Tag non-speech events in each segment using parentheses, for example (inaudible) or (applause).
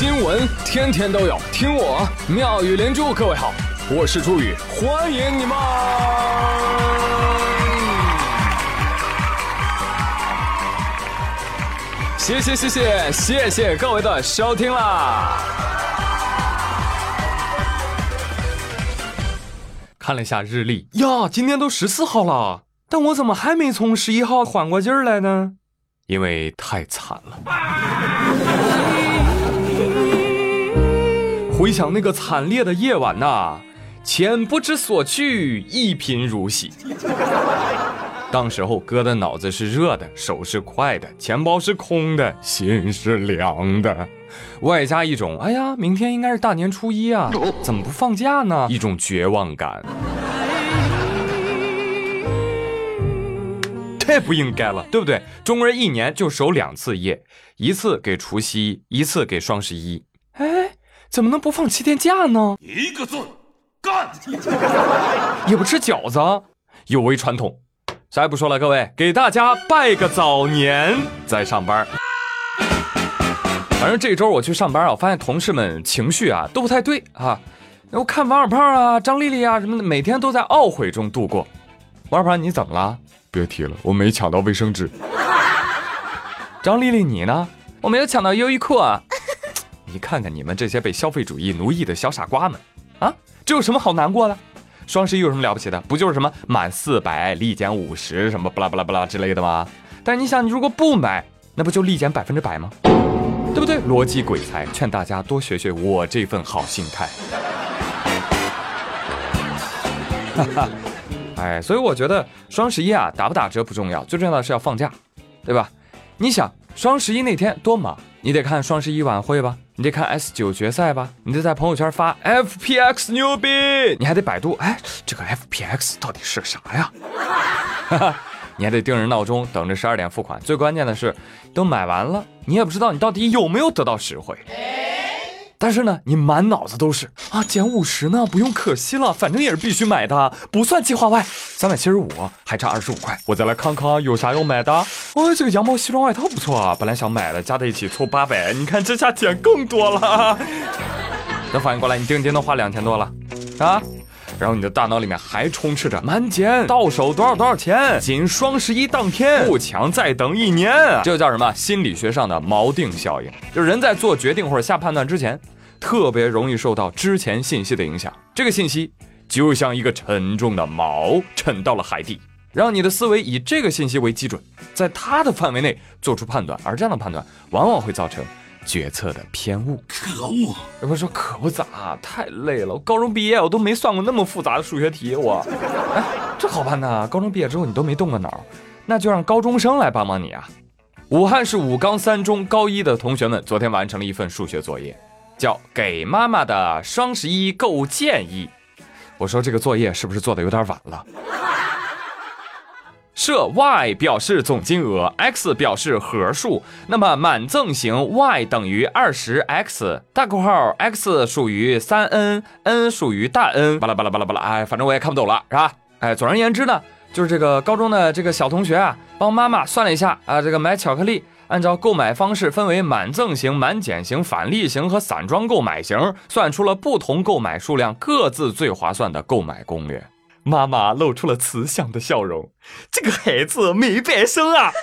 新闻天天都有，听我妙语连珠。各位好，我是朱宇，欢迎你们！谢谢谢谢谢谢各位的收听啦！看了一下日历呀，今天都十四号了，但我怎么还没从十一号缓过劲儿来呢？因为太惨了。回想那个惨烈的夜晚呐，钱不知所去，一贫如洗。(laughs) 当时候哥的脑子是热的，手是快的，钱包是空的，心是凉的，外加一种哎呀，明天应该是大年初一啊，怎么不放假呢？一种绝望感。太不应该了，对不对？中国人一年就守两次夜，一次给除夕，一次给双十一。哎。怎么能不放七天假呢？一个字，干！也不吃饺子，有违传统。啥也不说了，各位，给大家拜个早年，再上班。反正这周我去上班啊，我发现同事们情绪啊都不太对啊。我看王小胖啊、张丽丽啊什么的，每天都在懊悔中度过。王小胖，你怎么了？别提了，我没抢到卫生纸。张丽丽，你呢？我没有抢到优衣库啊。你看看你们这些被消费主义奴役的小傻瓜们，啊，这有什么好难过的？双十一有什么了不起的？不就是什么满四百立减五十，什么不拉不拉不拉之类的吗？但你想，你如果不买，那不就立减百分之百吗？对不对？逻辑鬼才，劝大家多学学我这份好心态。哈哈，哎，所以我觉得双十一啊，打不打折不重要，最重要的是要放假，对吧？你想双十一那天多忙，你得看双十一晚会吧。你得看 S 九决赛吧，你得在朋友圈发 FPX 牛逼，你还得百度，哎，这个 FPX 到底是个啥呀？(laughs) 你还得定着闹钟，等着十二点付款。最关键的是，都买完了，你也不知道你到底有没有得到实惠。但是呢，你满脑子都是啊，减五十呢，不用可惜了，反正也是必须买的，不算计划外。三百七十五，还差二十五块，我再来看看有啥要买的。哦，这个羊毛西装外套不错啊，本来想买的，加在一起凑八百，你看这下减更多了。(laughs) 等反应过来，你定金都花两千多了啊，然后你的大脑里面还充斥着满减，到手多少多少钱，仅双十一当天，不抢再等一年，这叫什么？心理学上的锚定效应，就是人在做决定或者下判断之前。特别容易受到之前信息的影响，这个信息就像一个沉重的锚，沉到了海底，让你的思维以这个信息为基准，在它的范围内做出判断，而这样的判断往往会造成决策的偏误。可恶！有朋友说可不咋，太累了。我高中毕业我都没算过那么复杂的数学题，我，(laughs) 哎，这好办呐。高中毕业之后你都没动过脑，那就让高中生来帮帮你啊。武汉市武冈三中高一的同学们昨天完成了一份数学作业。叫给妈妈的双十一购物建议。我说这个作业是不是做的有点晚了？设 y 表示总金额，x 表示盒数，那么满赠型 y 等于二十 x，大括号 x 属于三 n，n 属于大 n，巴拉巴拉巴拉巴拉，哎，反正我也看不懂了，是吧？哎，总而言之呢，就是这个高中的这个小同学啊，帮妈妈算了一下啊，这个买巧克力。按照购买方式分为满赠型、满减型、返利型和散装购买型，算出了不同购买数量各自最划算的购买攻略。妈妈露出了慈祥的笑容，这个孩子没白生啊！(laughs)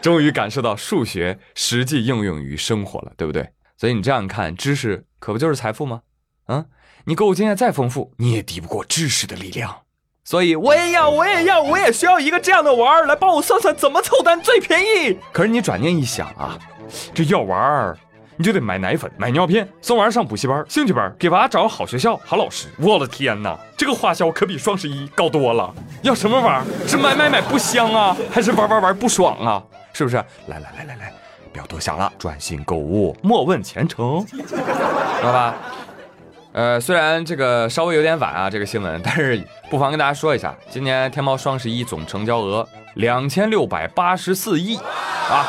终于感受到数学实际应用于生活了，对不对？所以你这样看，知识可不就是财富吗？嗯，你购物经验再丰富，你也敌不过知识的力量。所以我也要，我也要，我也需要一个这样的玩儿来帮我算算怎么凑单最便宜。可是你转念一想啊，这药丸儿，你就得买奶粉、买尿片，送娃上补习班、兴趣班，给娃找个好学校、好老师。我的天哪，这个花销可比双十一高多了。要什么玩？是买买买不香啊，还是玩玩玩不爽啊？是不是？来来来来来，不要多想了，专心购物，莫问前程，知道吧？呃，虽然这个稍微有点晚啊，这个新闻，但是不妨跟大家说一下，今年天猫双十一总成交额两千六百八十四亿啊，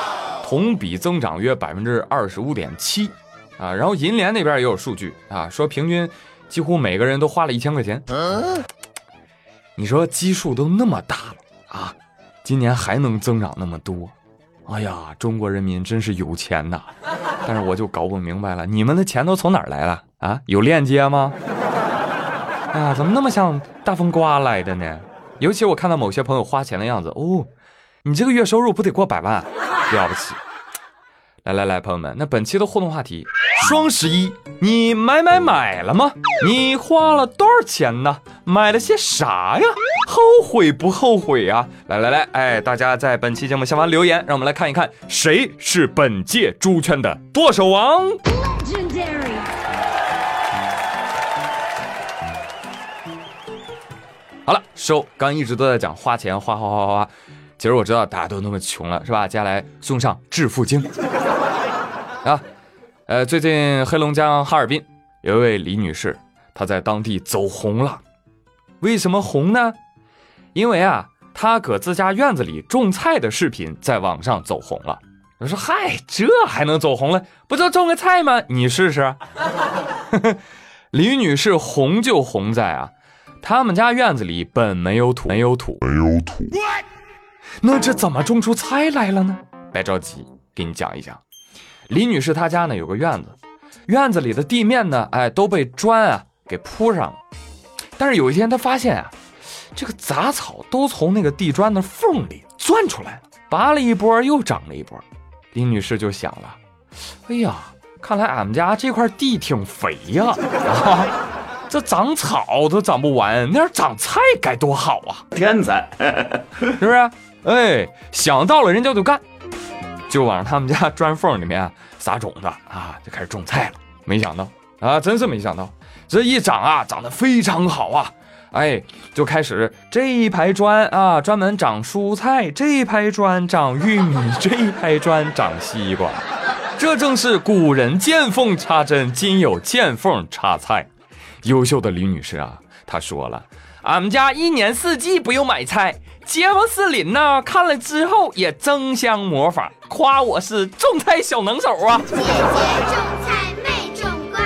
同比增长约百分之二十五点七啊。然后银联那边也有数据啊，说平均几乎每个人都花了一千块钱。你说基数都那么大了啊，今年还能增长那么多，哎呀，中国人民真是有钱呐！但是我就搞不明白了，你们的钱都从哪儿来了啊？有链接吗？哎呀，怎么那么像大风刮来的呢？尤其我看到某些朋友花钱的样子，哦，你这个月收入不得过百万？了不起！来来来，朋友们，那本期的互动话题，双十一你买买买了吗？你花了多少钱呢？买了些啥呀？后悔不后悔呀？来来来，哎，大家在本期节目下方留言，让我们来看一看谁是本届猪圈的剁手王。Legendary. 好了，收。刚一直都在讲花钱，花花花花花。其实我知道大家都那么穷了，是吧？接下来送上致富经 (laughs) 啊。呃，最近黑龙江哈尔滨有一位李女士，她在当地走红了。为什么红呢？因为啊，她搁自家院子里种菜的视频在网上走红了。我说嗨，这还能走红了？不就种个菜吗？你试试。(laughs) 李女士红就红在啊。他们家院子里本没有土，没有土，没有土。那这怎么种出菜来了呢？别着急，给你讲一讲。李女士她家呢有个院子，院子里的地面呢，哎，都被砖啊给铺上了。但是有一天她发现啊，这个杂草都从那个地砖的缝里钻出来了，拔了一波又长了一波。李女士就想了，哎呀，看来俺们家这块地挺肥呀。啊这长草都长不完，那要长菜该多好啊！天才，是不是？哎，想到了人家就干，就往他们家砖缝里面撒种子啊，就开始种菜了。没想到啊，真是没想到，这一长啊，长得非常好啊！哎，就开始这一排砖啊，专门长蔬菜；这一排砖长玉米；这一排砖长西瓜。这正是古人见缝插针，今有见缝插菜。优秀的李女士啊，她说了，俺们家一年四季不用买菜，杰王斯林呢看了之后也争相模仿，夸我是种菜小能手啊。姐姐种菜妹种瓜，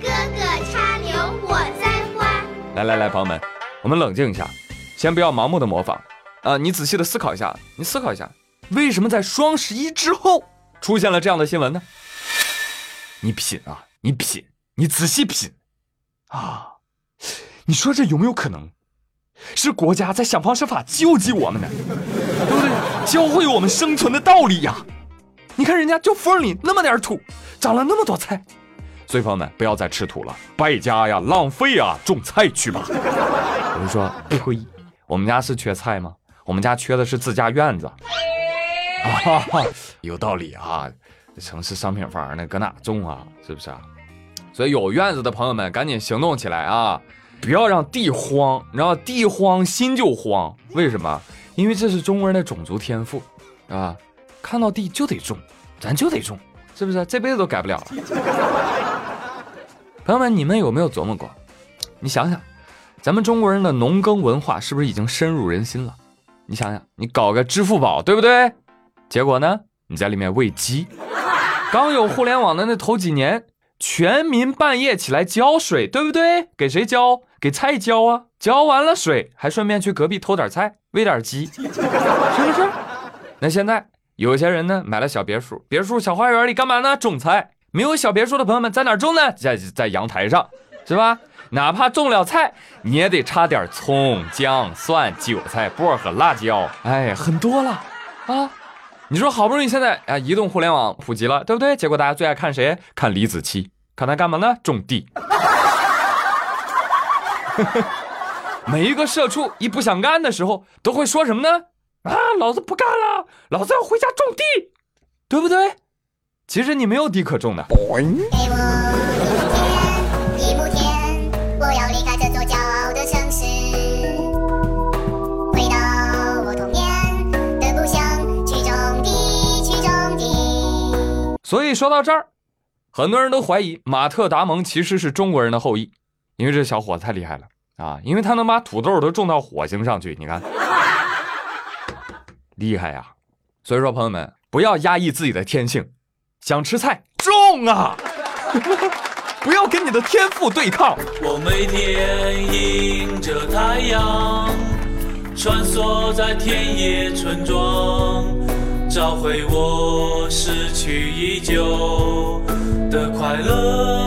哥哥插柳我栽花。来来来，朋友们，我们冷静一下，先不要盲目的模仿啊，你仔细的思考一下，你思考一下，为什么在双十一之后出现了这样的新闻呢？你品啊，你品，你仔细品。啊，你说这有没有可能是国家在想方设法救济我们呢？对不对？教会我们生存的道理呀！你看人家就缝里那么点土，长了那么多菜，所以朋友们不要再吃土了，败家呀，浪费啊，种菜去吧。我就说呸，我们家是缺菜吗？我们家缺的是自家院子。啊，有道理啊，这城市商品房呢，搁哪种啊？是不是啊？所以有院子的朋友们，赶紧行动起来啊！不要让地荒，你知道地荒心就慌。为什么？因为这是中国人的种族天赋，啊，看到地就得种，咱就得种，是不是？这辈子都改不了了。(laughs) 朋友们，你们有没有琢磨过？你想想，咱们中国人的农耕文化是不是已经深入人心了？你想想，你搞个支付宝，对不对？结果呢？你在里面喂鸡。刚有互联网的那头几年。全民半夜起来浇水，对不对？给谁浇？给菜浇啊！浇完了水，还顺便去隔壁偷点菜，喂点鸡，是不是？那现在有些人呢，买了小别墅，别墅小花园里干嘛呢？种菜。没有小别墅的朋友们，在哪种呢？在在阳台上，是吧？哪怕种了菜，你也得插点葱、姜、蒜、韭菜、薄荷、辣椒，哎，很多了啊！你说好不容易现在啊，移动互联网普及了，对不对？结果大家最爱看谁？看李子柒，看他干嘛呢？种地。(laughs) 每一个社畜一不想干的时候，都会说什么呢？啊，老子不干了，老子要回家种地，对不对？其实你没有地可种的。所以说到这儿，很多人都怀疑马特·达蒙其实是中国人的后裔，因为这小伙子太厉害了啊！因为他能把土豆都种到火星上去，你看，厉害呀！所以说，朋友们不要压抑自己的天性，想吃菜种啊，(laughs) 不要跟你的天赋对抗。我每天迎着太阳，穿梭在田野村庄。找回我失去已久的快乐。